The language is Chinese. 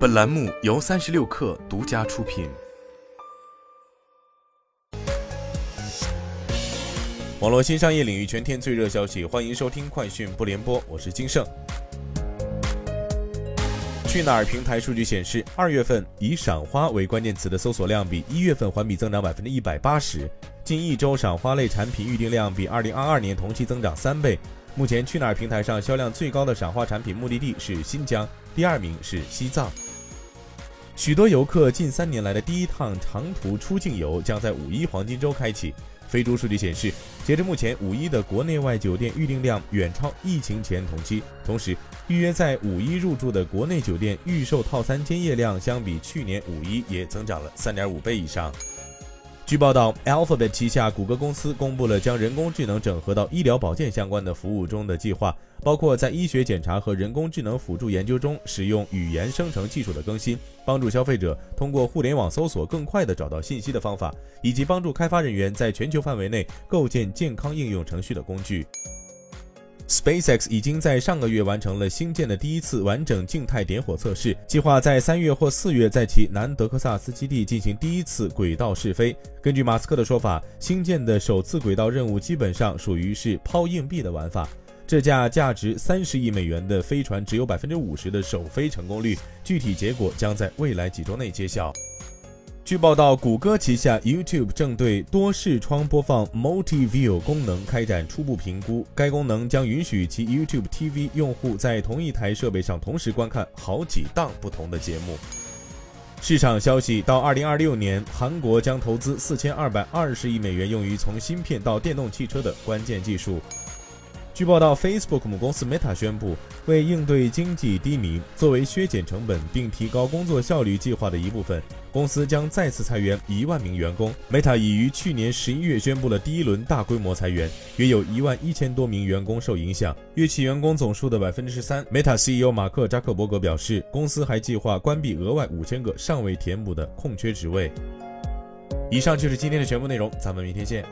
本栏目由三十六氪独家出品。网络新商业领域全天最热消息，欢迎收听快讯不联播，我是金盛。去哪儿平台数据显示，二月份以赏花为关键词的搜索量比一月份环比增长百分之一百八十。近一周赏花类产品预订量比二零二二年同期增长三倍。目前去哪儿平台上销量最高的赏花产品目的地是新疆，第二名是西藏。许多游客近三年来的第一趟长途出境游将在五一黄金周开启。飞猪数据显示，截至目前，五一的国内外酒店预订量远超疫情前同期。同时，预约在五一入住的国内酒店预售套餐间夜量相比去年五一也增长了三点五倍以上。据报道，Alphabet 旗下谷歌公司公布了将人工智能整合到医疗保健相关的服务中的计划，包括在医学检查和人工智能辅助研究中使用语言生成技术的更新，帮助消费者通过互联网搜索更快地找到信息的方法，以及帮助开发人员在全球范围内构建健康应用程序的工具。SpaceX 已经在上个月完成了星舰的第一次完整静态点火测试，计划在三月或四月在其南德克萨斯基地进行第一次轨道试飞。根据马斯克的说法，星舰的首次轨道任务基本上属于是抛硬币的玩法。这架价值三十亿美元的飞船只有百分之五十的首飞成功率，具体结果将在未来几周内揭晓。据报道，谷歌旗下 YouTube 正对多视窗播放 Multi View 功能开展初步评估。该功能将允许其 YouTube TV 用户在同一台设备上同时观看好几档不同的节目。市场消息：到2026年，韩国将投资4220亿美元用于从芯片到电动汽车的关键技术。据报道，Facebook 母公司 Meta 宣布，为应对经济低迷，作为削减成本并提高工作效率计划的一部分，公司将再次裁员一万名员工。Meta 已于去年十一月宣布了第一轮大规模裁员，约有一万一千多名员工受影响，约其员工总数的百分之十三。Meta CEO 马克扎克伯格表示，公司还计划关闭额外五千个尚未填补的空缺职位。以上就是今天的全部内容，咱们明天见。